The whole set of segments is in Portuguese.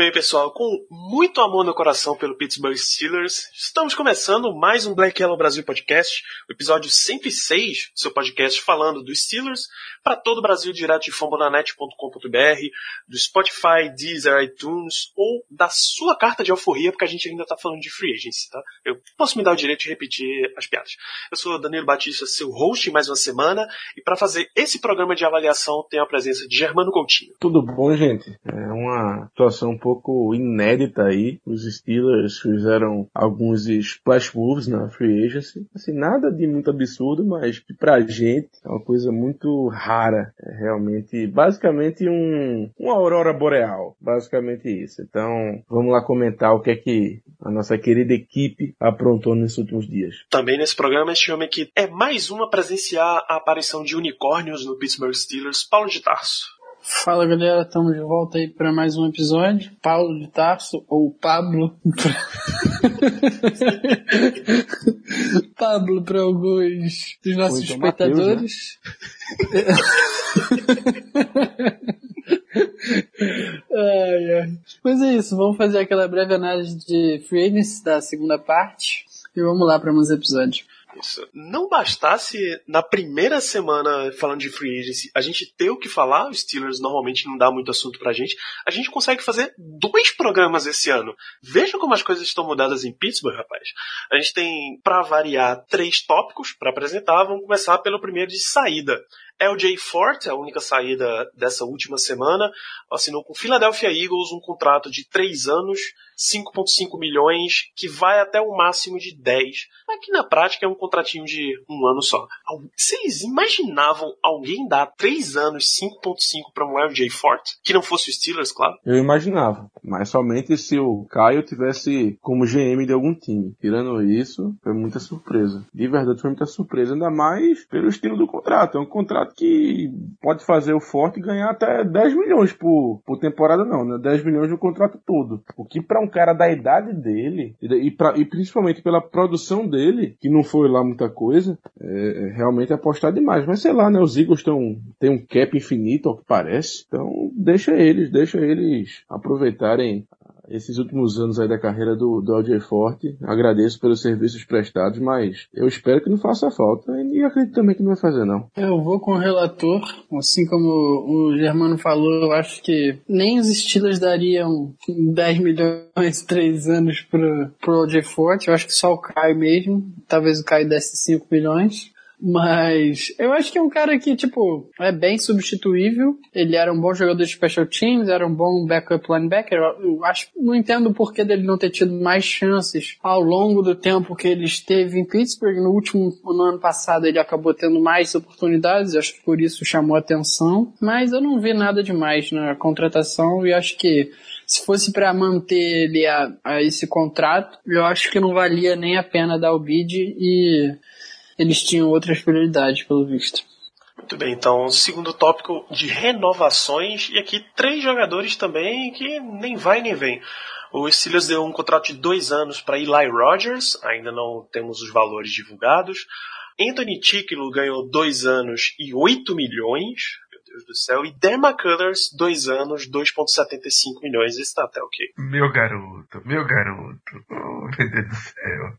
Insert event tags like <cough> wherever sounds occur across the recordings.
bem, pessoal. Com muito amor no coração pelo Pittsburgh Steelers, estamos começando mais um Black Yellow Brasil Podcast, o episódio 106, seu podcast falando dos Steelers para todo o Brasil, direto de fambonanet.com.br, do Spotify, Deezer, iTunes ou da sua carta de alforria, porque a gente ainda está falando de free agency, tá? Eu posso me dar o direito de repetir as piadas. Eu sou Danilo Batista, seu host mais uma semana, e para fazer esse programa de avaliação tenho a presença de Germano Coutinho. Tudo bom, gente? É uma situação um pouco inédita aí. Os Steelers fizeram alguns splash moves na free agency. Assim, nada de muito absurdo, mas pra gente é uma coisa muito rara. É realmente, basicamente um, uma aurora boreal. Basicamente isso. Então, vamos lá comentar o que é que a nossa querida equipe aprontou nesses últimos dias. Também nesse programa este homem que é mais uma presenciar a aparição de unicórnios no Pittsburgh Steelers, Paulo de Tarso. Fala galera, estamos de volta aí para mais um episódio. Paulo de Tarso, ou Pablo. <laughs> Pablo para alguns dos nossos então espectadores. <laughs> ai, ai. Mas é isso, vamos fazer aquela breve análise de Free Agency da segunda parte. E vamos lá para mais episódios. Isso. Não bastasse na primeira semana falando de free agency a gente ter o que falar, os Steelers normalmente não dá muito assunto pra gente, a gente consegue fazer dois programas esse ano. Veja como as coisas estão mudadas em Pittsburgh, rapaz. A gente tem, pra variar, três tópicos para apresentar. Vamos começar pelo primeiro de saída. LJ Fort, a única saída dessa última semana, assinou com o Philadelphia Eagles um contrato de 3 anos, 5,5 milhões, que vai até o máximo de 10. Mas que na prática é um contratinho de um ano só. Vocês imaginavam alguém dar 3 anos, 5,5 para um LJ Fort? Que não fosse o Steelers, claro? Eu imaginava, mas somente se o Caio tivesse como GM de algum time. Tirando isso, foi muita surpresa. De verdade, foi muita surpresa, ainda mais pelo estilo do contrato. É um contrato que pode fazer o Forte ganhar até 10 milhões por, por temporada, não, né? 10 milhões no contrato todo. O que para um cara da idade dele, e, pra, e principalmente pela produção dele, que não foi lá muita coisa, é, é realmente apostar demais. Mas sei lá, né? Os Eagles tão, têm um cap infinito, ao que parece. Então, deixa eles, deixa eles aproveitarem esses últimos anos aí da carreira do, do LJ Forte. Agradeço pelos serviços prestados, mas eu espero que não faça falta e acredito também que não vai fazer, não. Eu vou com o relator, assim como o Germano falou, eu acho que nem os Steelers dariam 10 milhões, <laughs> 3 anos pro, pro LJ Forte, eu acho que só o Caio mesmo, talvez o Caio desse 5 milhões. Mas eu acho que é um cara que, tipo, é bem substituível. Ele era um bom jogador de special teams, era um bom backup linebacker. Eu, acho, não entendo o porquê dele não ter tido mais chances ao longo do tempo que ele esteve em Pittsburgh. No último, no ano passado, ele acabou tendo mais oportunidades. Acho que por isso chamou atenção. Mas eu não vi nada demais na contratação e acho que se fosse para manter ele a, a esse contrato, eu acho que não valia nem a pena dar o bid e eles tinham outras prioridades, pelo visto. Muito bem, então, segundo tópico de renovações, e aqui três jogadores também que nem vai nem vem. O Steelers deu um contrato de dois anos para Eli Rogers, ainda não temos os valores divulgados. Anthony Ticklo ganhou dois anos e 8 milhões, meu Deus do céu. E Dan McCullers, dois anos, 2,75 milhões. Esse tá até ok. Meu garoto, meu garoto. Oh, meu Deus do céu.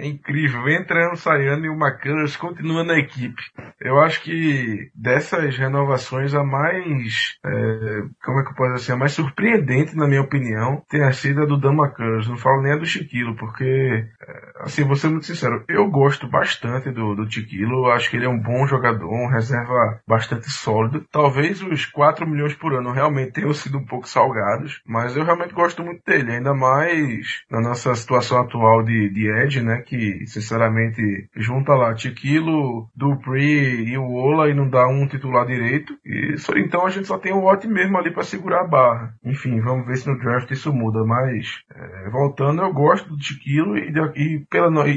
É incrível. Entrando, saindo e o McCullers continua na equipe. Eu acho que dessas renovações, a mais, é, como é que eu posso dizer, a mais surpreendente, na minha opinião, tem sido a do Dan McCullers. Não falo nem a do Chiquilo, porque, é, assim, vou ser muito sincero, eu gosto bastante do, do Chiquilo. Acho que ele é um bom jogador, um reserva bastante sólido. Talvez os 4 milhões por ano realmente tenham sido um pouco salgados, mas eu realmente gosto muito dele, ainda mais na nossa situação atual de, de Né? Que, sinceramente, junta lá Tiquilo, Dupree e o Ola e não dá um titular direito. E só, então a gente só tem o Watt mesmo ali para segurar a barra. Enfim, vamos ver se no draft isso muda. Mas, é, voltando, eu gosto do Tiquilo e, e,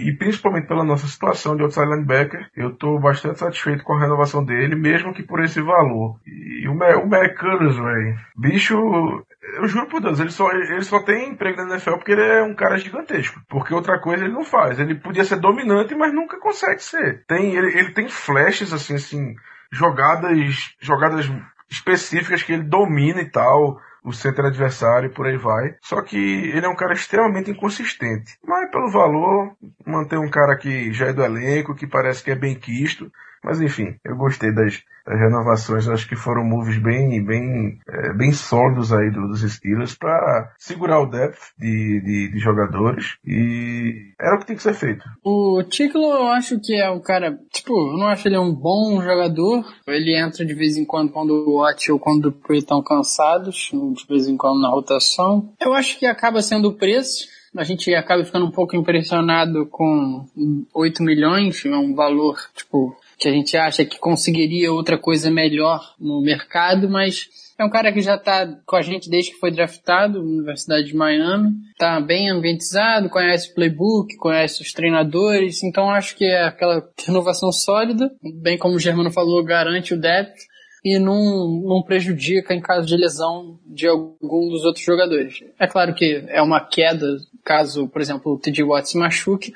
e principalmente pela nossa situação de outside linebacker, eu tô bastante satisfeito com a renovação dele, mesmo que por esse valor. E o, o Mac velho, bicho, eu juro por Deus, ele só, ele só tem emprego na NFL porque ele é um cara gigantesco. Porque outra coisa ele não faz. Ele podia ser dominante, mas nunca consegue ser. Tem, ele, ele tem flashes, assim, assim, jogadas, jogadas específicas que ele domina e tal o center adversário por aí vai. Só que ele é um cara extremamente inconsistente. Mas pelo valor, manter um cara que já é do elenco, que parece que é bem quisto, mas enfim, eu gostei das, das renovações. Acho que foram moves bem, bem, é, bem sólidos aí dos Steelers para segurar o depth de, de, de, jogadores. E era o que tem que ser feito. O Ticlo, eu acho que é um cara. Tipo, eu não acho ele um bom jogador. Ele entra de vez em quando quando o Watt ou quando o Dupree estão cansados, de vez em quando na rotação. Eu acho que acaba sendo o preço a gente acaba ficando um pouco impressionado com 8 milhões, é um valor, tipo, que a gente acha que conseguiria outra coisa melhor no mercado, mas é um cara que já está com a gente desde que foi draftado na Universidade de Miami, está bem ambientizado, conhece o playbook, conhece os treinadores, então acho que é aquela renovação sólida, bem como o Germano falou, garante o depth e não, não prejudica em caso de lesão de algum dos outros jogadores. É claro que é uma queda caso, por exemplo, o TJ Watt se machuque,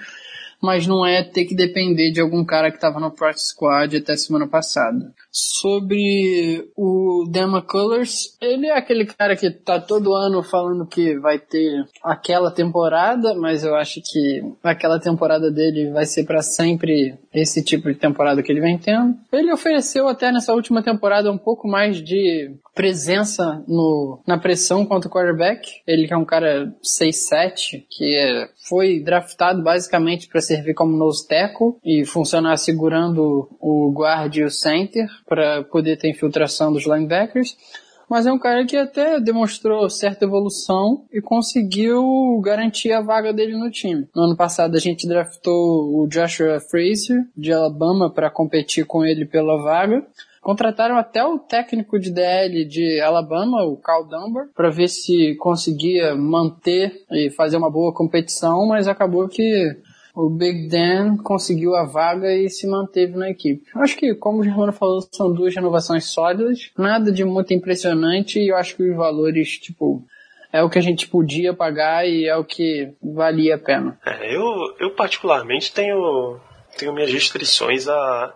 mas não é ter que depender de algum cara que estava no practice squad até semana passada. Sobre o Dema Colors, ele é aquele cara que tá todo ano falando que vai ter aquela temporada, mas eu acho que aquela temporada dele vai ser para sempre esse tipo de temporada que ele vem tendo. Ele ofereceu até nessa última temporada um pouco mais de presença no, na pressão contra o quarterback. Ele que é um cara 6'7", que é, foi draftado basicamente para servir como nose tackle e funcionar segurando o guard e o center para poder ter infiltração dos linebackers mas é um cara que até demonstrou certa evolução e conseguiu garantir a vaga dele no time. No ano passado a gente draftou o Joshua Frazier de Alabama para competir com ele pela vaga. Contrataram até o técnico de DL de Alabama, o Cal Dunbar, para ver se conseguia manter e fazer uma boa competição, mas acabou que o Big Dan conseguiu a vaga e se manteve na equipe. Acho que, como o Germano falou, são duas renovações sólidas, nada de muito impressionante e eu acho que os valores, tipo, é o que a gente podia pagar e é o que valia a pena. É, eu, eu particularmente tenho, tenho minhas restrições a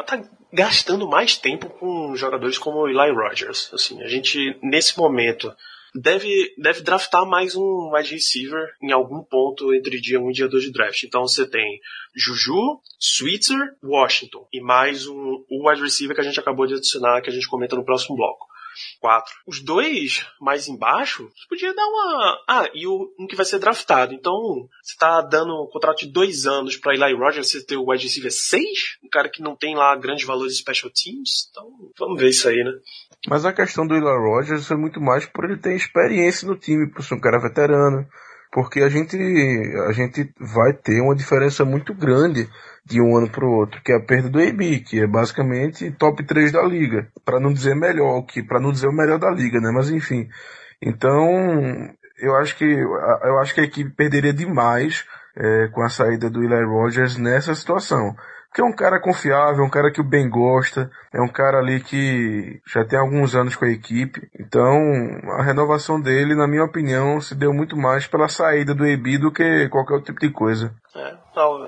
estar tá gastando mais tempo com jogadores como o Eli Rogers. Assim, a gente, nesse momento, deve, deve draftar mais um wide receiver em algum ponto entre dia 1 e dia 2 de draft. Então você tem Juju, Switzer, Washington e mais um wide receiver que a gente acabou de adicionar, que a gente comenta no próximo bloco quatro. Os dois mais embaixo, você podia dar uma. Ah, e o um que vai ser draftado. Então, você tá dando um contrato de dois anos para Eli Rogers, você ter o wide receiver 6, um cara que não tem lá grandes valores special teams. Então, vamos ver isso aí, né? Mas a questão do Eli Rogers é muito mais por ele ter experiência no time, por ser um cara veterano. Porque a gente, a gente vai ter uma diferença muito grande de um ano para o outro, que é a perda do AB, que é basicamente top 3 da liga, para não dizer melhor, que para não dizer o melhor da liga, né? Mas enfim. Então, eu acho que eu acho que a equipe perderia demais é, com a saída do Eli Rogers nessa situação. Porque é um cara confiável, um cara que o bem gosta, é um cara ali que já tem alguns anos com a equipe. Então, a renovação dele, na minha opinião, se deu muito mais pela saída do EB do que qualquer outro tipo de coisa. É,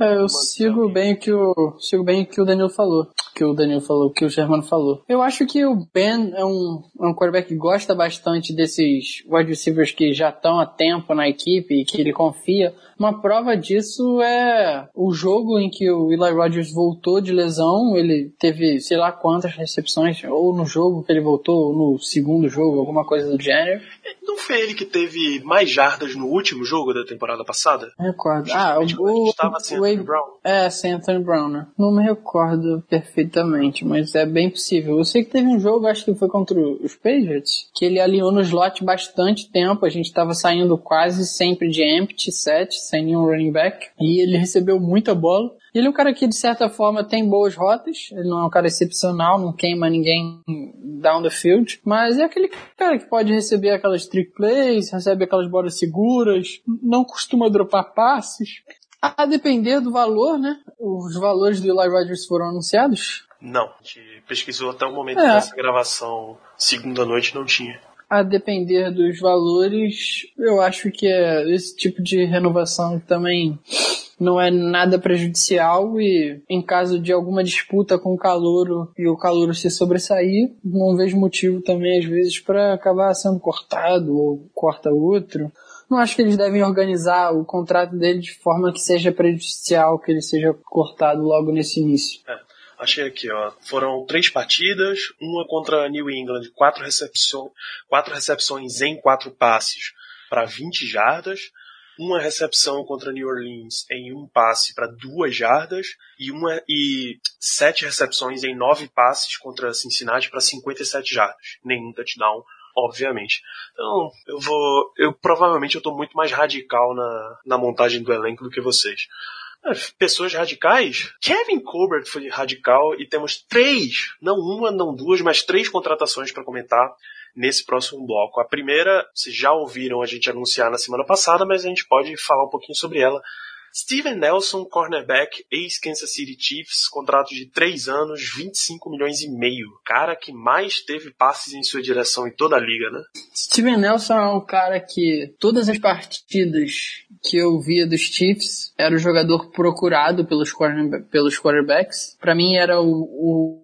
é, eu sigo bem o que o sigo bem o que o Daniel falou, que o Daniel falou, que o Germano falou. Eu acho que o Ben é um, é um quarterback que gosta bastante desses wide receivers que já estão há tempo na equipe e que ele confia. Uma prova disso é o jogo em que o Eli Rogers voltou de lesão, ele teve sei lá quantas recepções, ou no jogo que ele voltou, ou no segundo jogo, alguma coisa do gênero. Não foi ele que teve mais jardas no último jogo da temporada passada? Recordo. Ah, o, gente estava sem Anthony Brown. É, sem Anthony Brown, né? Não me recordo perfeitamente, mas é bem possível. Eu sei que teve um jogo, acho que foi contra os Patriots, que ele alinhou no slot bastante tempo. A gente tava saindo quase sempre de empty set, sem nenhum running back. E ele recebeu muita bola. Ele é um cara que, de certa forma, tem boas rotas. Ele não é um cara excepcional, não queima ninguém down the field. Mas é aquele cara que pode receber aquelas trick plays, recebe aquelas bolas seguras, não costuma dropar passes. A depender do valor, né? Os valores do Eli Rogers foram anunciados. Não, a gente pesquisou até o momento É. dessa gravação, segunda noite, não tinha. A depender dos valores, eu acho que é esse tipo de renovação também não é nada prejudicial e em caso de alguma disputa com o calouro e o calouro se sobressair, não vejo motivo também às vezes para acabar sendo cortado ou corta outro. Não acho que eles devem organizar o contrato dele de forma que seja prejudicial que ele seja cortado logo nesse início. Achei aqui, ó. Foram três partidas, uma contra New England, quatro, recepção, quatro recepções em quatro passes para 20 jardas, uma recepção contra New Orleans em um passe para duas jardas e uma e sete recepções em nove passes contra Cincinnati para 57 jardas, nenhum touchdown, obviamente. Então, eu vou, eu provavelmente eu tô muito mais radical na, na montagem do elenco do que vocês. É, Pessoas radicais? Kevin Colbert foi radical e temos três, não uma, não duas, mas três contratações para comentar nesse próximo bloco. A primeira, vocês já ouviram a gente anunciar na semana passada, mas a gente pode falar um pouquinho sobre ela. Steven Nelson, cornerback, ex-Kansas City Chiefs, contrato de 3 anos, 25 milhões e meio. Cara que mais teve passes em sua direção em toda a liga, né? Steven Nelson é um cara que todas as partidas que eu via dos Chiefs era o jogador procurado pelos, cornerba- pelos quarterbacks. Pra mim era o,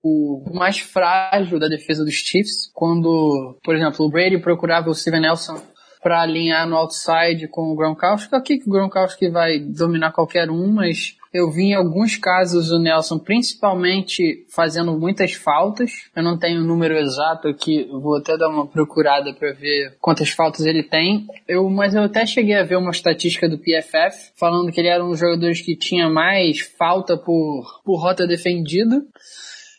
o- o mais frágil da defesa dos Chiefs. Quando, por exemplo, o Brady procurava o Steven Nelson para alinhar no outside com o Gronkowski. Aqui que o Gronkowski vai dominar qualquer um, mas eu vi em alguns casos o Nelson principalmente fazendo muitas faltas. Eu não tenho o número exato aqui, vou até dar uma procurada para ver quantas faltas ele tem. Eu, mas eu até cheguei a ver uma estatística do PFF falando que ele era um dos jogadores que tinha mais falta por, por rota defendida.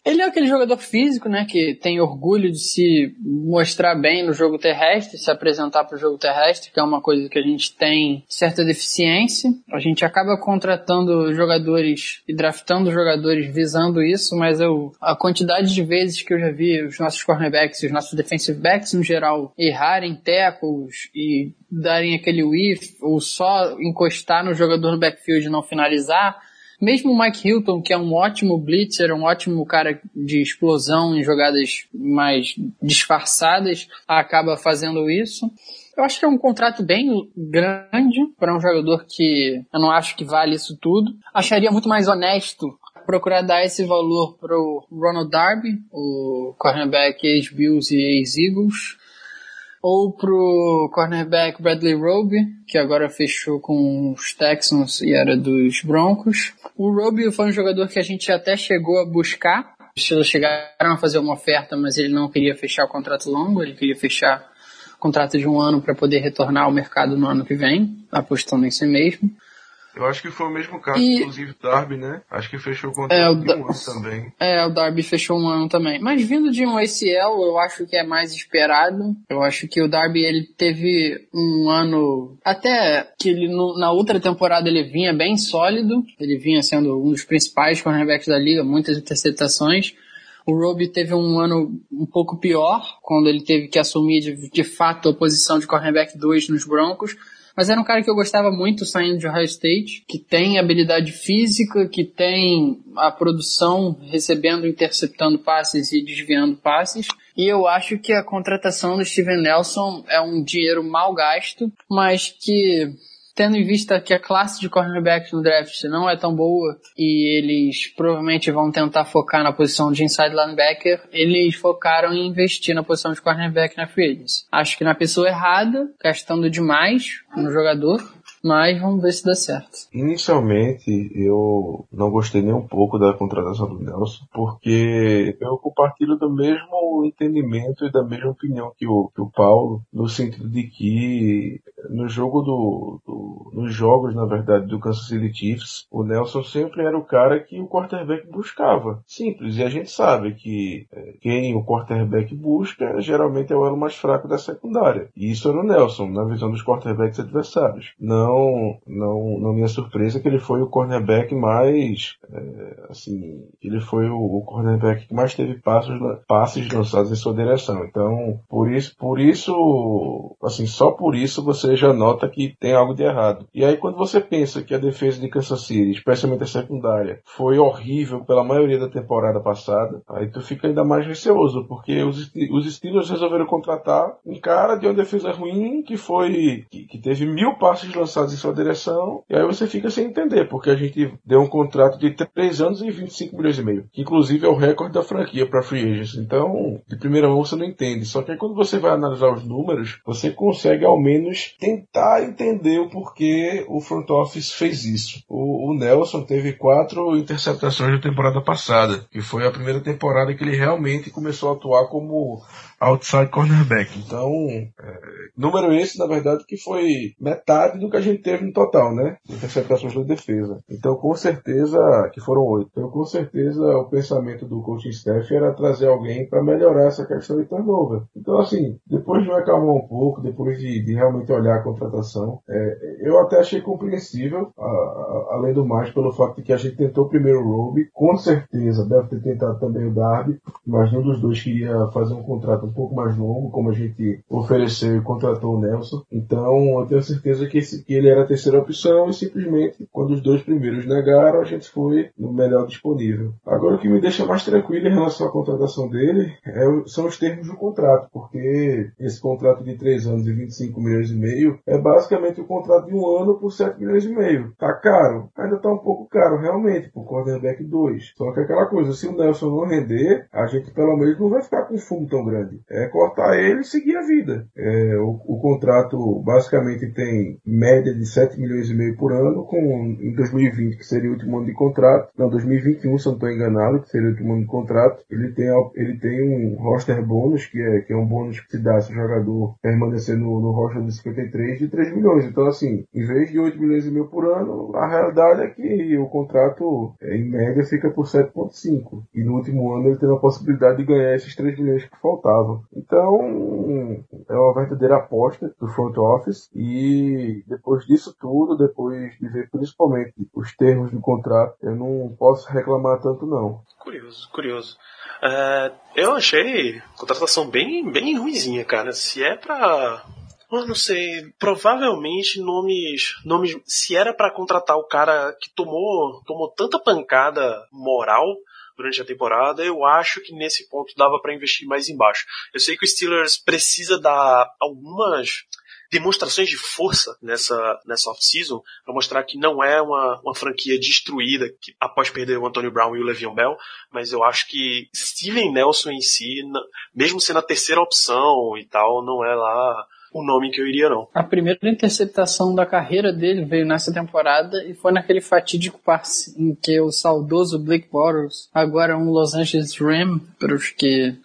Ele é aquele jogador físico, né, que tem orgulho de se mostrar bem no jogo terrestre, se apresentar para o jogo terrestre, que é uma coisa que a gente tem certa deficiência. A gente acaba contratando jogadores e draftando jogadores visando isso, mas eu, a quantidade de vezes que eu já vi os nossos cornerbacks e os nossos defensive backs no geral errarem tackles e darem aquele whiff ou só encostar no jogador no backfield e não finalizar, mesmo o Mike Hilton, que é um ótimo blitzer, um ótimo cara de explosão em jogadas mais disfarçadas, acaba fazendo isso. Eu acho que é um contrato bem grande para um jogador que eu não acho que vale isso tudo. Acharia muito mais honesto procurar dar esse valor para o Ronald Darby, o cornerback ex-Bills e ex-Eagles, ou pro cornerback Bradley Roby, que agora fechou com os Texans e era dos Broncos. O Roby foi um jogador que a gente até chegou a buscar. Steelers chegaram a fazer uma oferta, mas ele não queria fechar o contrato longo, ele queria fechar contrato de um ano para poder retornar ao mercado no ano que vem, apostando em si mesmo. Eu acho que foi o mesmo caso, E- inclusive, Darby, né? Acho que fechou o É, contrato o de Da- um ano também. É, o Darby fechou um ano também. Mas vindo de um ACL, eu acho que é mais esperado. Eu acho que o Darby, ele teve um ano... Até que ele, no- na outra temporada, ele vinha bem sólido. Ele vinha sendo um dos principais cornerbacks da liga, muitas interceptações. O Roby teve um ano um pouco pior, quando ele teve que assumir de, de fato a posição de cornerback 2 nos Broncos. Mas era um cara que eu gostava muito saindo de Ohio State, que tem habilidade física, que tem a produção recebendo, interceptando passes e desviando passes. E eu acho que a contratação do Steven Nelson é um dinheiro mal gasto, mas que tendo em vista que a classe de cornerbacks no draft não é tão boa e eles provavelmente vão tentar focar na posição de inside linebacker, eles focaram em investir na posição de cornerback na free agency. Acho que na pessoa errada, gastando demais no jogador, Mas vamos ver se dá certo. Inicialmente, eu não gostei nem um pouco da contratação do Nelson, porque eu compartilho do mesmo entendimento e da mesma opinião que o, que o Paulo, no sentido de que no jogo do, do, nos jogos, na verdade, do Kansas City Chiefs, o Nelson sempre era o cara que o quarterback buscava. Simples. E a gente sabe que é, quem o quarterback busca geralmente é o elo mais fraco da secundária. E isso era o Nelson, na visão dos quarterbacks adversários. Não, não, não é surpresa que ele foi o cornerback mais, é, assim, ele foi o, o cornerback que mais teve passos, passes lançados em sua direção. Então, por isso, por isso, assim, só por isso você já nota que tem algo de errado. E aí quando você pensa que a defesa de Kansas City, especialmente a secundária, foi horrível pela maioria da temporada passada, aí tu fica ainda mais receoso, porque os, os Steelers resolveram contratar um cara de uma defesa ruim que foi, que, que teve mil passes lançados em sua direção, e aí você fica sem entender, porque a gente deu um contrato de 3 anos e 25 milhões e meio, que inclusive é o recorde da franquia para free agents. Então, de primeira mão você não entende. Só que aí quando você vai analisar os números, você consegue ao menos tentar entender o porquê o front office fez isso. O, o Nelson teve quatro interceptações na temporada passada, que foi a primeira temporada que ele realmente começou a atuar como outside cornerback. Então, é, número esse, na verdade, que foi metade do que a gente teve no total, né? Interceptações da defesa. Então, com certeza, que foram oito. Então, com certeza, o pensamento do coaching staff era trazer alguém para melhorar essa questão de turnover. Então, assim, depois de me acalmar um pouco, depois de, de realmente olhar a contratação, é, eu até achei compreensível, a, a, além do mais, pelo fato de que a gente tentou primeiro o Roby, com certeza deve ter tentado também o Darby, mas nenhum dos dois queria fazer um contrato um pouco mais longo, como a gente ofereceu e contratou o Nelson. Então, eu tenho certeza que, esse, que ele era a terceira opção e simplesmente, quando os dois primeiros negaram, a gente foi no melhor disponível. Agora, o que me deixa mais tranquilo em relação à contratação dele é, são os termos do contrato, porque esse contrato de 3 anos e 25 milhões e meio é basicamente o contrato de um ano por 7 milhões e meio. Tá caro? Ainda tá um pouco caro, realmente, por cornerback 2. Só que aquela coisa, se o Nelson não render, a gente pelo menos não vai ficar com fumo tão grande é cortar ele e seguir a vida. É, o, o, contrato basicamente tem média de 7 milhões e meio por ano, com em 2020, que seria o último ano de contrato, não, 2021, se eu não estou enganado, que seria o último ano de contrato, ele tem, ele tem um roster bônus, que é, que é um bônus que se dá se o jogador permanecer no, no roster de 53 de 3 milhões. Então, assim, em vez de 8 milhões e meio por ano, a realidade é que o contrato, é, em média, fica por 7,5. E no último ano ele tem a possibilidade de ganhar esses 3 milhões que faltavam. Então, é uma verdadeira aposta do front office e depois disso tudo, depois de ver principalmente os termos do contrato, eu não posso reclamar tanto não. Curioso, curioso. Uh, eu achei a contratação bem, bem ruizinha, cara. Se é pra eu não sei, provavelmente nomes, nomes, se era para contratar o cara que tomou, tomou tanta pancada moral durante a temporada, eu acho que nesse ponto dava para investir mais embaixo. Eu sei que o Steelers precisa dar algumas demonstrações de força nessa, nessa off-season para mostrar que não é uma, uma franquia destruída que, após perder o Antonio Brown e o Le'Veon Bell, mas eu acho que Steven Nelson em si, mesmo sendo a terceira opção e tal, não é lá o nome que eu iria, não. A primeira interceptação da carreira dele veio nessa temporada e foi naquele fatídico passe em que o saudoso Blake Bortles, agora um Los Angeles Ram, para os que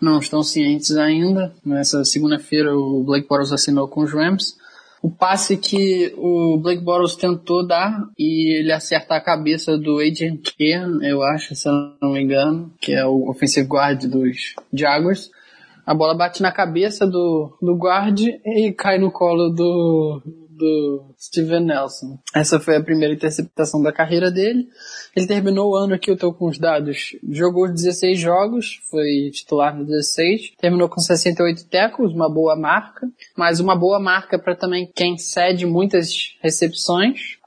não estão cientes ainda, nessa segunda-feira o Blake Bortles assinou com os Rams, o passe que o Blake Bortles tentou dar e ele acerta a cabeça do Adrian Ken, eu acho, se eu não me engano, que é o offensive guard dos Jaguars. A bola bate na cabeça do, do guard e cai no colo do, do Steven Nelson. Essa foi a primeira interceptação da carreira dele. Ele terminou o ano aqui, eu tô com os dados. Jogou 16 jogos, foi titular no 16. Terminou com 68 tackles, uma boa marca. Mas uma boa marca para também quem cede muitas recepções.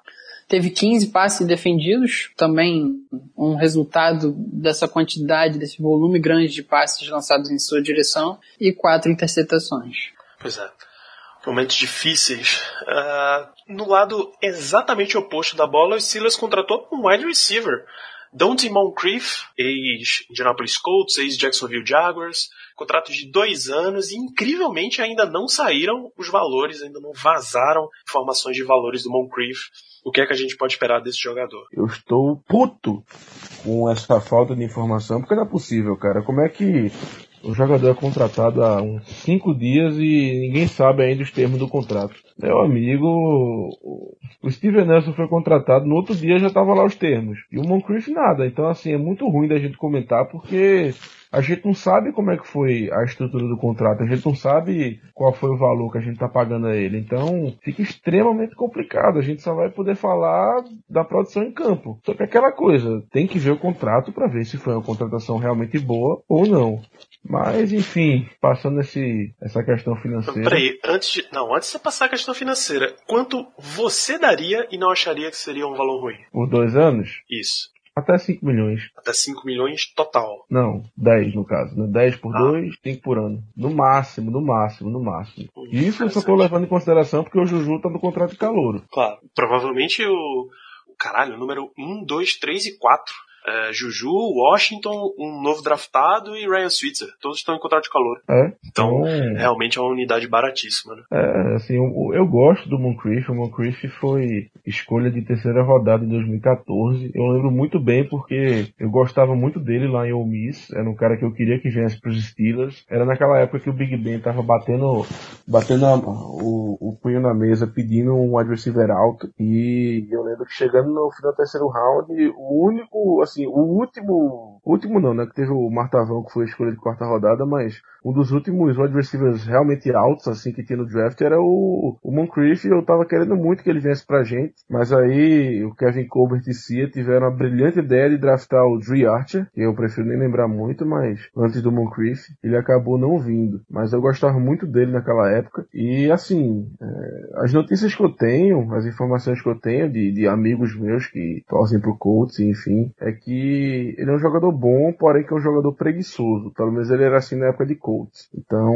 Teve 15 passes defendidos, também um resultado dessa quantidade, desse volume grande de passes lançados em sua direção, e quatro interceptações. Pois é. Momentos difíceis. Uh, no lado exatamente oposto da bola, o Steelers contratou um wide receiver. Dante Moncrief, ex-Indianapolis Colts, ex-Jacksonville Jaguars, contrato de dois anos e incrivelmente ainda não saíram os valores, ainda não vazaram informações de valores do Moncrief. O que é que a gente pode esperar desse jogador? Eu estou puto com essa falta de informação, porque não é possível, cara. Como é que o jogador é contratado há uns cinco dias e ninguém sabe ainda os termos do contrato? Meu amigo, o Steven Nelson foi contratado, no outro dia já tava lá os termos. E o Moncrief nada. Então, assim, é muito ruim da gente comentar porque a gente não sabe como é que foi a estrutura do contrato, a gente não sabe qual foi o valor que a gente tá pagando a ele. Então, fica extremamente complicado. A gente só vai poder falar da produção em campo. Só que é aquela coisa, tem que ver o contrato para ver se foi uma contratação realmente boa ou não. Mas, enfim, passando esse, essa questão financeira. Peraí, antes de, não, antes de você passar a questão financeira, quanto você daria e não acharia que seria um valor ruim? Por dois anos? Isso. Até 5 milhões. Até 5 milhões total. Não, 10 no caso. Né? 10 por Ah. 2, 5 por ano. No máximo, no máximo, no máximo. Hum, E isso eu só tô levando em consideração porque o Juju tá no contrato de calouro. Claro. Provavelmente o. o Caralho, o número 1, 2, 3 e 4. É, Juju, Washington, um novo draftado e Ryan Switzer. Todos estão em contrato de calor. É? Então, Então, realmente é uma unidade baratíssima, né? É, assim, eu, eu gosto do Moncrief. O Moncrief foi escolha de terceira rodada em 2014. Eu lembro muito bem porque eu gostava muito dele lá em Ole Miss. Era um cara que eu queria que viesse pros Steelers. Era naquela época que o Big Ben tava batendo, batendo a- o, o punho na mesa pedindo um wide receiver alto. E eu lembro que chegando no final do terceiro round, o único, assim, o último, último não, né? Que teve o Martavão que foi a escolha de quarta rodada, mas um dos últimos wide receivers realmente altos, assim, que tinha no draft era o, o Moncrief. Eu tava querendo muito que ele viesse pra gente, mas aí o Kevin Colbert e Cia tiveram a brilhante ideia de draftar o Dre Archer, que eu prefiro nem lembrar muito, mas antes do Moncrief, ele acabou não vindo. Mas eu gostava muito dele naquela época. E assim, é, as notícias que eu tenho, as informações que eu tenho de, de amigos meus que torcem pro Colts, enfim, é que ele é um jogador bom, porém que é um jogador preguiçoso. Pelo menos ele era assim na época de Colts. Então,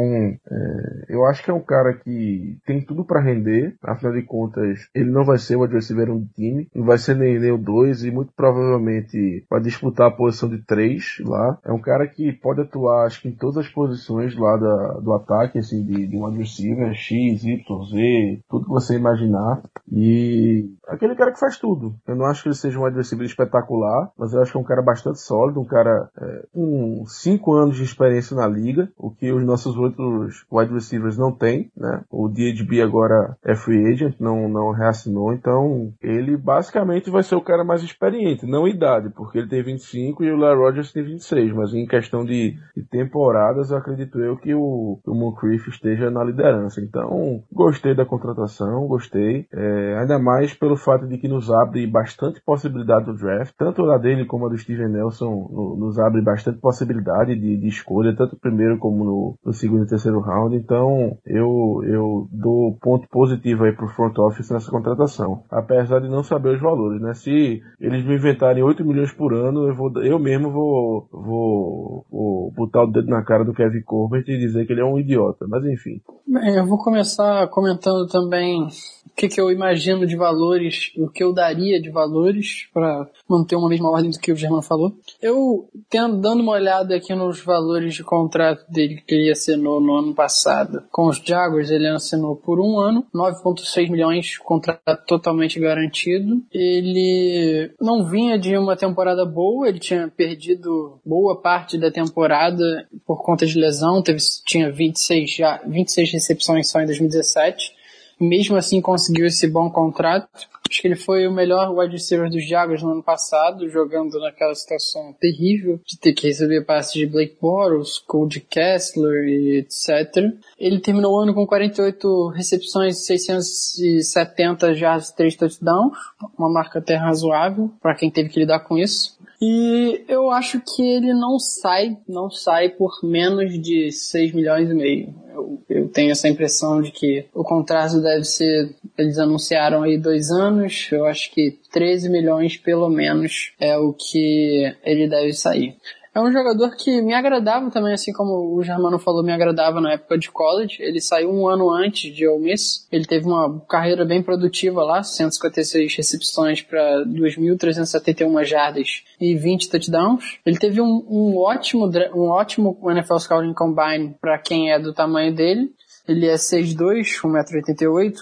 é, eu acho que é um cara que tem tudo pra render. Afinal de contas, ele não vai ser o receiver um do time, não vai ser nem, nem o 2 e muito provavelmente vai disputar a posição de 3 lá. É um cara que pode atuar, acho que em todas as posições lá da, do ataque, assim, de, de wide X, Y, Z, tudo que você imaginar. E aquele cara que faz tudo. Eu não acho que ele seja um receiver espetacular, mas eu acho que é um cara bastante sólido, um cara é, com 5 anos de experiência na liga, o que os nossos outros wide receivers não têm, né? O DHB agora é free agent, não, não reassinou, então ele basicamente vai ser o cara mais experiente, não idade, porque ele tem 25 e o Larry Rogers tem 26, mas em questão de, de temporadas, eu acredito eu que o, o Moncrief esteja na liderança. Então, gostei da contratação, gostei, é, ainda mais pelo fato de que nos abre bastante possibilidade do draft, tanto a dele como a do Steven Nelson no- nos abre bastante possibilidade de, de escolha, tanto primeiro como no, no segundo e terceiro round. Então, eu, eu dou ponto positivo aí pro front office nessa contratação. Apesar de não saber os valores, né? Se eles me inventarem 8 milhões por ano, eu, vou, eu mesmo vou, vou, vou botar o dedo na cara do Kevin Corbett e dizer que ele é um idiota. Mas enfim. Bem, eu vou começar comentando também o que, que eu imagino de valores, o que eu daria de valores para manter uma mesma ordem do que o Germano falou. Eu tendo dando uma olhada aqui nos valores de contrato dele que ele assinou no ano passado com os Jaguars, ele assinou por um ano, 9,6 milhões, contrato totalmente garantido. Ele não vinha de uma temporada boa, ele tinha perdido boa parte da temporada por conta de lesão, teve, tinha 26, já, 26 recepções só em 2017. Mesmo assim conseguiu esse bom contrato. Acho que ele foi o melhor wide receiver dos Jaguars no ano passado, jogando naquela situação terrível de ter que receber passes de Blake Bortles, Cody Kessler e etc. Ele terminou o ano com 48 recepções, 670 jardas e 3 touchdowns, uma marca até razoável para quem teve que lidar com isso. E eu acho que ele não sai, não sai por menos de 6 milhões e meio. Eu, eu tenho essa impressão de que o contrato deve ser, eles anunciaram aí dois anos, eu acho que 13 milhões pelo menos é o que ele deve sair. É um jogador que me agradava também, assim como o Germano falou, me agradava na época de college. Ele saiu um ano antes de Ole Miss. Ele teve uma carreira bem produtiva lá, 156 recepções para 2.371 jardas e 20 touchdowns. Ele teve um, um ótimo um ótimo NFL Scouting Combine para quem é do tamanho dele. Ele é 6'2", 1,88m,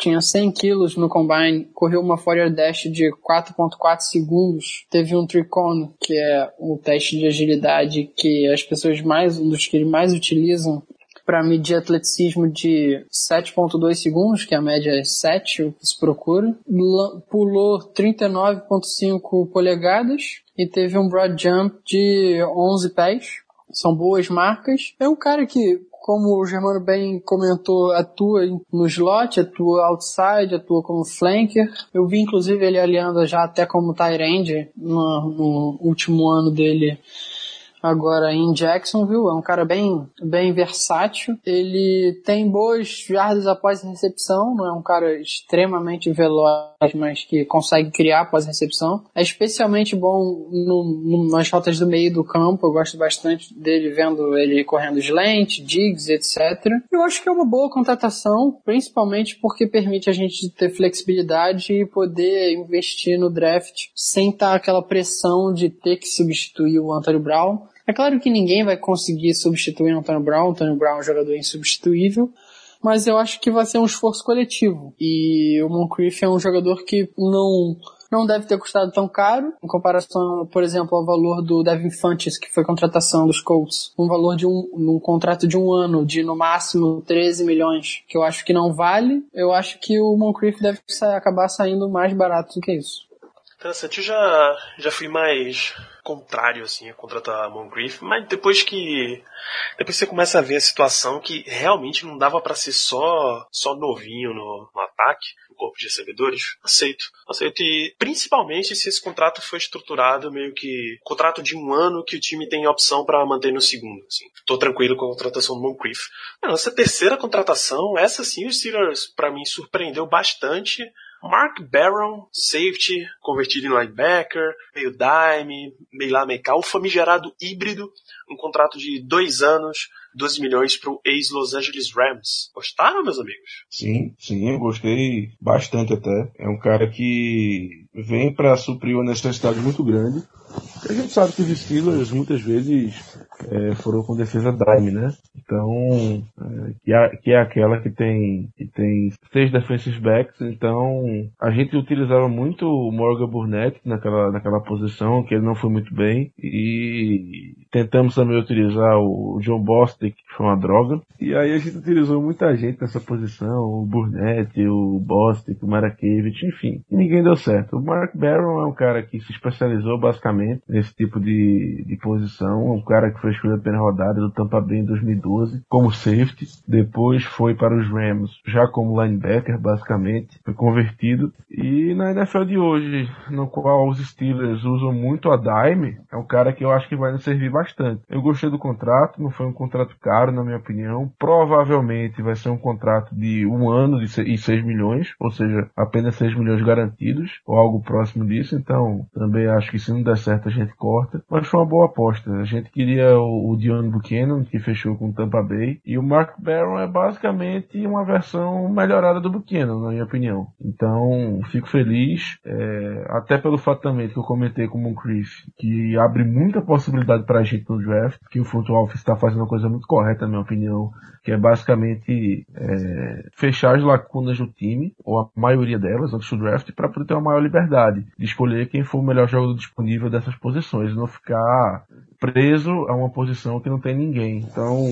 tinha 100 quilos no combine, correu uma 4 dash de 4.4 segundos, teve um tricone, que é um teste de agilidade que as pessoas mais, um dos que eles mais utilizam para medir atleticismo de 7.2 segundos, que a média é 7, o que se procura. Pulou 39.5 polegadas e teve um broad jump de 11 pés. São boas marcas. É um cara que como o Germano bem comentou, atua no slot, atua outside, atua como flanker. Eu vi inclusive ele aliando já até como tight end no, no último ano dele agora em Jacksonville. É um cara bem, bem versátil. Ele tem boas jardas após a recepção, não é um cara extremamente veloz, mas que consegue criar após a recepção. É especialmente bom no, nas rotas do meio do campo. Eu gosto bastante dele vendo ele correndo slant, digs, etc. Eu acho que é uma boa contratação, principalmente porque permite a gente ter flexibilidade e poder investir no draft sem estar aquela pressão de ter que substituir o Antonio Brown. É claro que ninguém vai conseguir substituir o Antonio Brown, o Brown é um jogador insubstituível, mas eu acho que vai ser um esforço coletivo. E o Moncrief é um jogador que não não deve ter custado tão caro, em comparação, por exemplo, ao valor do Devin Funches, que foi contratação dos Colts. Um valor de um, um contrato de um ano, de no máximo 13 milhões, que eu acho que não vale. Eu acho que o Moncrief deve acabar saindo mais barato do que isso. Interessante, eu já, já fui mais contrário, assim, a contratar Moncrief, mas depois que. Depois você começa a ver a situação que realmente não dava para ser só só novinho no, no ataque, no corpo de recebedores, aceito. Aceito. E principalmente se esse contrato foi estruturado meio que. Contrato de um ano que o time tem opção para manter no segundo. Assim. Tô tranquilo com a contratação do Moncrief. Essa terceira contratação, essa sim, os Steelers, para mim, surpreendeu bastante Mark Barron, safety, convertido em linebacker, meio dime, meio lá, meio cá, o famigerado híbrido, um contrato de dois anos, 12 milhões para o ex-Los Angeles Rams. Gostaram, meus amigos? Sim, sim, eu gostei bastante até. É um cara que vem para suprir uma necessidade muito grande. A gente sabe que os Steelers muitas vezes é, foram com defesa dime, né? Então, é, que, é, que, é, aquela que tem, que tem seis defensive backs, então a gente utilizava muito o Morgan Burnett naquela, naquela posição, que ele não foi muito bem, e tentamos também utilizar o John Bostic, que foi uma droga, e aí a gente utilizou muita gente nessa posição, o Burnett, o Bostic, o Marakevich, enfim, e ninguém deu certo. O Mark Barron é um cara que se especializou basicamente nesse tipo de, de posição, um cara que foi escolhido pela rodada do Tampa Bay em 2012 como safety, depois foi para os Rams já como linebacker basicamente, foi convertido e na NFL de hoje, no qual os Steelers usam muito a dime, é um cara que eu acho que vai nos servir bastante. Eu gostei do contrato, não foi um contrato caro na minha opinião, provavelmente vai ser um contrato de um ano de e 6 milhões, ou seja, apenas 6 milhões garantidos, ou algo próximo disso, então também acho que se não der certo a gente corta, mas foi uma boa aposta. A gente queria o, o Dion Buchanan, que fechou com o Tampa Bay, e o Mark Barron é basicamente uma versão melhorada do Buchanan, na minha opinião. Então, fico feliz, é, até pelo fato também que eu comentei com o Moncrief, que abre muita possibilidade para a gente no draft, que o front office está fazendo uma coisa muito correta, na minha opinião, que é basicamente é, fechar as lacunas do time, ou a maioria delas, antes do draft, para poder ter uma maior liberdade de escolher quem for o melhor jogador disponível dessas posições, não ficar preso a uma posição que não tem ninguém. Então,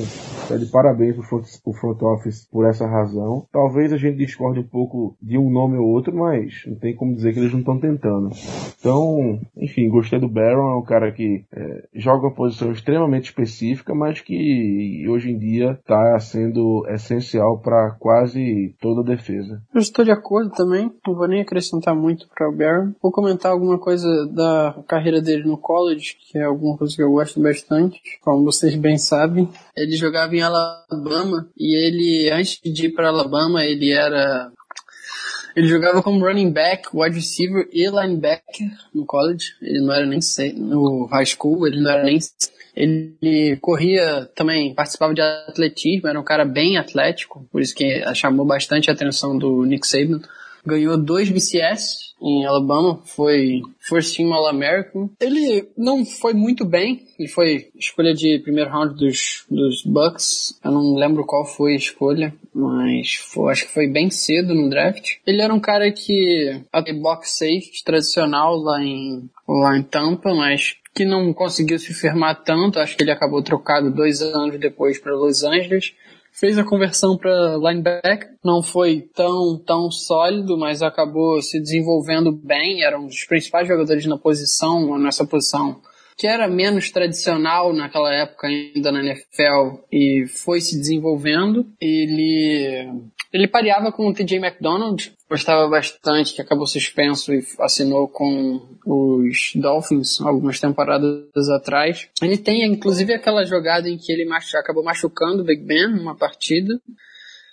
é de parabéns pro front, pro front office por essa razão. Talvez a gente discorde um pouco de um nome ou outro, mas não tem como dizer que eles não estão tentando. Então, enfim, gostei do Baron, é um cara que é, joga uma posição extremamente específica, mas que hoje em dia está sendo essencial para quase toda a defesa. Eu estou de acordo também, não vou nem acrescentar muito para o Baron. Vou comentar alguma coisa da carreira dele no college, que é alguma coisa que eu gosto bastante, como vocês bem sabem. Ele jogava em Alabama e ele, antes de ir para Alabama, ele era Ele jogava como running back, wide receiver e linebacker no college. Ele não era nem no high school, ele não era nem ele corria também, participava de atletismo, era um cara bem atlético, por isso que chamou bastante a atenção do Nick Saban. Ganhou dois BCS em Alabama, foi First Team All-American. Ele não foi muito bem, ele foi escolha de primeiro round dos, dos Bucks. Eu não lembro qual foi a escolha, mas foi, acho que foi bem cedo no draft. Ele era um cara que até box tradicional lá em, lá em Tampa, mas que não conseguiu se firmar tanto. Acho que ele acabou trocado dois anos depois para Los Angeles. Fez a conversão para linebacker, não foi tão tão sólido, mas acabou se desenvolvendo bem. Era um dos principais jogadores na posição, nessa posição que era menos tradicional naquela época ainda na NFL e foi se desenvolvendo. Ele ele pareava com o TJ McDonald, gostava bastante, que acabou suspenso e assinou com os Dolphins algumas temporadas atrás. Ele tem inclusive aquela jogada em que ele machu acabou machucando o Big Ben numa partida,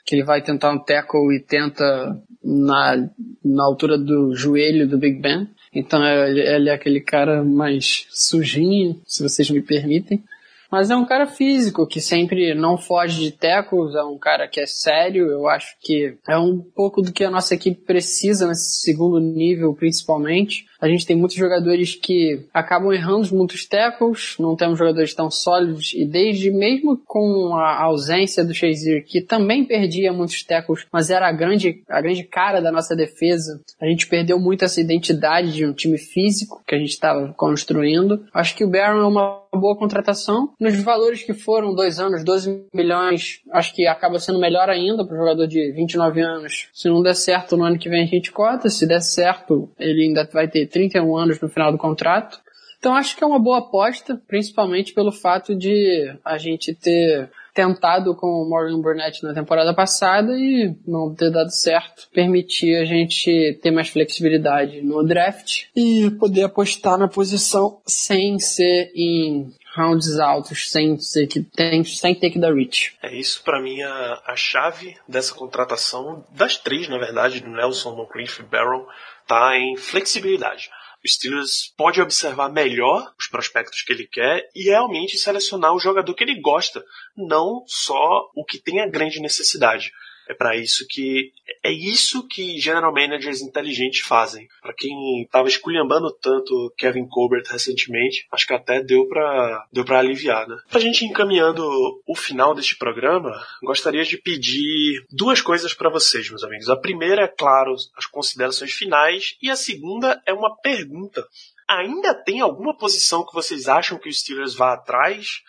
que ele vai tentar um tackle e tenta na, na altura do joelho do Big Ben. Então ele, ele é aquele cara mais sujinho, se vocês me permitem. Mas é um cara físico que sempre não foge de tecos, é um cara que é sério. Eu acho que é um pouco do que a nossa equipe precisa nesse segundo nível, principalmente. A gente tem muitos jogadores que acabam errando muitos tackles, não temos jogadores tão sólidos e desde mesmo com a ausência do Shazier, que também perdia muitos tackles, mas era a grande, a grande cara da nossa defesa, a gente perdeu muito essa identidade de um time físico que a gente estava construindo. Acho que o Barron é uma boa contratação. Nos valores que foram dois anos, 12 milhões, acho que acaba sendo melhor ainda para o jogador de 29 anos. Se não der certo no ano que vem a gente cota, se der certo ele ainda vai ter 31 anos no final do contrato. Então acho que é uma boa aposta, principalmente pelo fato de a gente ter tentado com o Morgan Burnett na temporada passada e não ter dado certo. Permitir a gente ter mais flexibilidade no draft e poder apostar na posição sem ser em rounds altos, sem ser que tem, sem ter que dar reach. É isso para mim a, a chave dessa contratação, das três na verdade, do Nelson, Moncrief e Barron, tá em flexibilidade. O Steelers pode observar melhor os prospectos que ele quer e realmente selecionar o jogador que ele gosta, não só o que tem a grande necessidade. É para isso que é isso que general managers inteligentes fazem. Para quem estava esculhambando tanto Kevin Colbert recentemente, acho que até deu para deu para aliviar, né? Pra gente encaminhando o final deste programa, gostaria de pedir duas coisas para vocês, meus amigos. A primeira é, claro, as considerações finais e a segunda é uma pergunta. Ainda tem alguma posição que vocês acham que o Steelers vá atrás?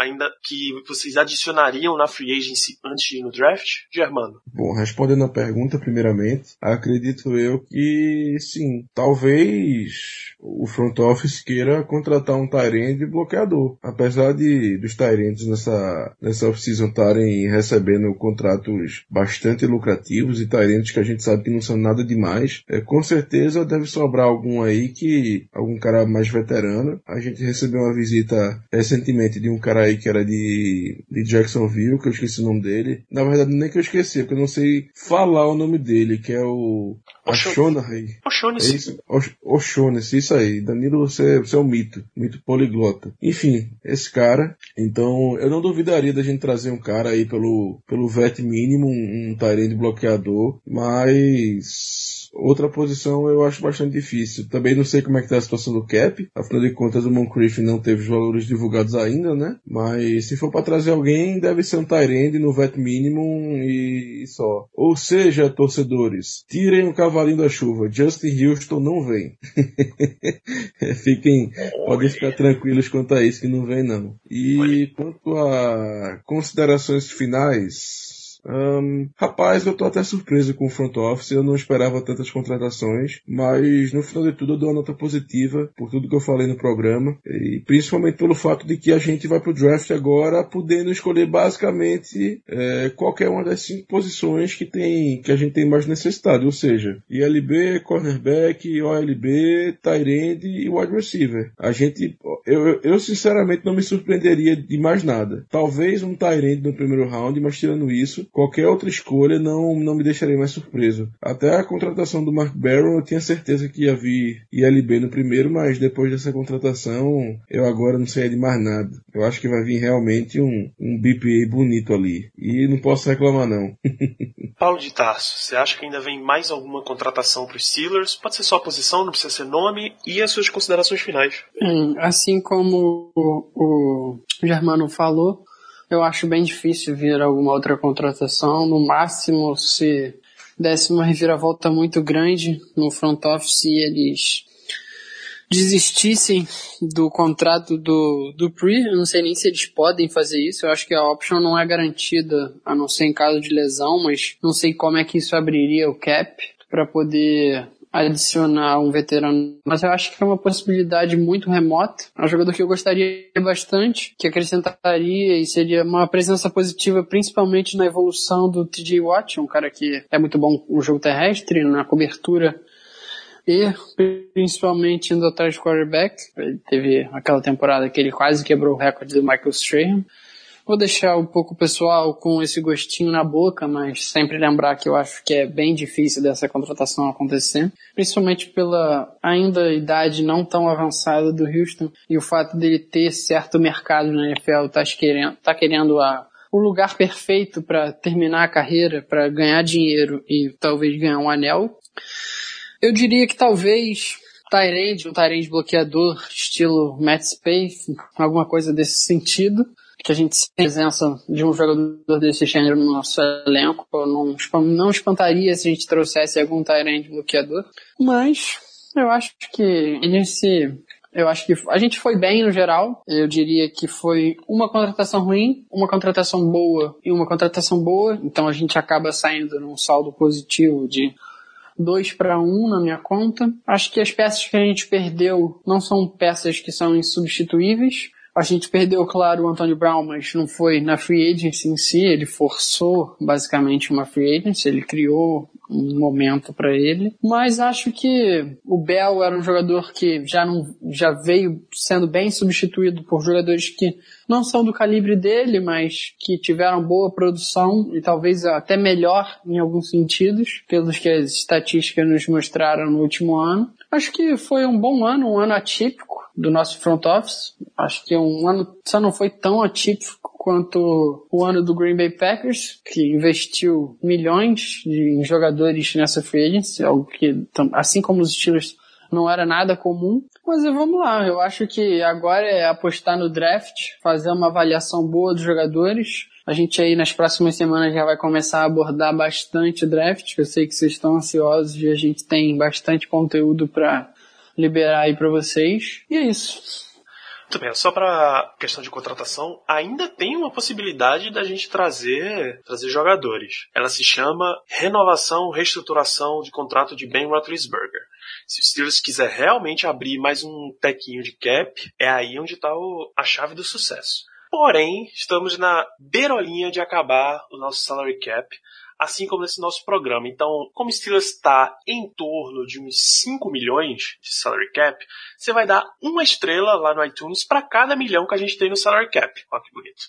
Ainda que vocês adicionariam na free agency antes de ir no draft, Germano? Bom, respondendo a pergunta, primeiramente, acredito eu que sim, talvez o front office queira contratar um Tyrande bloqueador. Apesar de dos Tyrands nessa, nessa off-season estarem recebendo contratos bastante lucrativos e Tyrands que a gente sabe que não são nada demais, é, com certeza deve sobrar algum aí que, algum cara mais veterano. A gente recebeu uma visita recentemente de um cara aí que era de, de Jacksonville, que eu esqueci o nome dele. Na verdade, nem que eu esqueci, porque eu não sei falar o nome dele, que é o O'Shaughnessy. O'Shaughnessy. É isso, O'Shaughnessy, isso aí. Danilo, você, você é um mito. Mito poliglota. Enfim, esse cara. Então, eu não duvidaria da gente trazer um cara aí pelo, pelo VET mínimo, um, um Tyrande bloqueador, mas Outra posição eu acho bastante difícil. Também não sei como é que tá a situação do cap. Afinal de contas, o Moncrief não teve os valores divulgados ainda, né? Mas se for para trazer alguém, deve ser um Tyrande no vet mínimo e só. Ou seja, torcedores, tirem o cavalinho da chuva. Justin Houston não vem. <laughs> Fiquem, podem ficar tranquilos quanto a isso que não vem não. E quanto a considerações finais, um, rapaz, eu tô até surpreso com o front office, eu não esperava tantas contratações, mas no final de tudo eu dou uma nota positiva por tudo que eu falei no programa, e principalmente pelo fato de que a gente vai pro draft agora podendo escolher basicamente é, qualquer uma das cinco posições que tem que a gente tem mais necessidade, ou seja, ILB, cornerback, OLB, tight end e wide receiver. A gente, eu, eu sinceramente não me surpreenderia de mais nada. Talvez um tight end no primeiro round, mas tirando isso, qualquer outra escolha não, não me deixaria mais surpreso. Até a contratação do Mark Barron eu tinha certeza que ia vir ILB no primeiro, mas depois dessa contratação eu agora não sei de mais nada. Eu acho que vai vir realmente um, um BPA bonito ali. E não posso reclamar não. <laughs> Paulo de Tarso, você acha que ainda vem mais alguma contratação para os Steelers? Pode ser só a posição, não precisa ser nome e as suas considerações finais. Hum, assim como o, o Germano falou, eu acho bem difícil vir alguma outra contratação. No máximo, se desse uma reviravolta muito grande no front office e eles desistissem do contrato do, do Pre, eu não sei nem se eles podem fazer isso, eu acho que a option não é garantida, a não ser em caso de lesão, mas não sei como é que isso abriria o cap para poder adicionar um veterano, mas eu acho que é uma possibilidade muito remota. É um jogador que eu gostaria bastante, que acrescentaria e seria uma presença positiva, principalmente na evolução do TJ Watt, um cara que é muito bom no jogo terrestre, na cobertura e principalmente indo atrás do quarterback. Ele teve aquela temporada que ele quase quebrou o recorde do Michael Strahan. Vou deixar um pouco o pessoal com esse gostinho na boca, mas sempre lembrar que eu acho que é bem difícil dessa contratação acontecer, principalmente pela ainda idade não tão avançada do Houston e o fato dele ter certo mercado na NFL, tá querendo, tá querendo a, o lugar perfeito para terminar a carreira, para ganhar dinheiro e talvez ganhar um anel. Eu diria que talvez Tyrande, um Tyrande bloqueador, estilo Matt Space, alguma coisa desse sentido que a gente tem presença de um jogador desse gênero no nosso elenco. Não, não espantaria se a gente trouxesse algum Tyrant bloqueador. Mas eu acho que ele se. Eu acho que a gente foi bem no geral. Eu diria que foi uma contratação ruim, uma contratação boa e uma contratação boa. Então a gente acaba saindo num saldo positivo de 2 para 1 na minha conta. Acho que as peças que a gente perdeu não são peças que são insubstituíveis. A gente perdeu, claro, o Antônio Brown, mas não foi na free agency em si, ele forçou basicamente uma free agency, ele criou um momento para ele. Mas acho que o Bell era um jogador que já não já veio sendo bem substituído por jogadores que não são do calibre dele, mas que tiveram boa produção e talvez até melhor em alguns sentidos, pelos que as estatísticas nos mostraram no último ano. Acho que foi um bom ano, um ano atípico do nosso front office. Acho que um ano só não foi tão atípico quanto o ano do Green Bay Packers, que investiu milhões em jogadores nessa free agency, algo que, assim como os estilos não era nada comum. Mas vamos lá, eu acho que agora é apostar no draft, fazer uma avaliação boa dos jogadores. A gente aí nas próximas semanas já vai começar a abordar bastante draft. Eu sei que vocês estão ansiosos e a gente tem bastante conteúdo para liberar aí para vocês. E é isso. Muito bem, só para questão de contratação, ainda tem uma possibilidade da gente trazer trazer jogadores. Ela se chama renovação, reestruturação de contrato de Ben Roethlisberger. Se o Steelers quiser realmente abrir mais um tequinho de cap, é aí onde está a chave do sucesso. Porém, estamos na beirolinha de acabar o nosso salary cap assim como nesse nosso programa. Então, como Steelers está em torno de uns 5 milhões de salary cap, você vai dar uma estrela lá no iTunes para cada milhão que a gente tem no salary cap. Olha que bonito.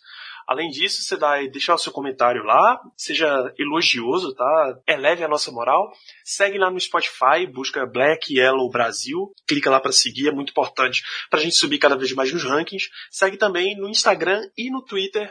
Além disso, você vai deixar o seu comentário lá, seja elogioso, tá? Eleve a nossa moral. Segue lá no Spotify, busca Black Yellow Brasil, clica lá para seguir, é muito importante para a gente subir cada vez mais nos rankings. Segue também no Instagram e no Twitter,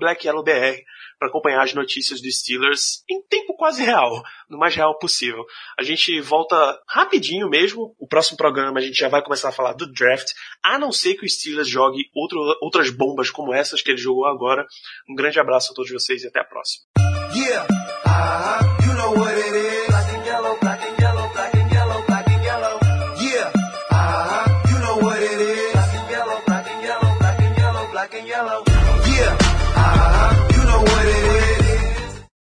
BlackYellowBR, para acompanhar as notícias dos Steelers em tempo quase real, no mais real possível. A gente volta rapidinho mesmo. O próximo programa a gente já vai começar a falar do draft, a não ser que o Steelers jogue outro, outras bombas como essas que ele jogou agora. Um grande abraço a todos vocês e até a próxima. Yeah, uh-huh. you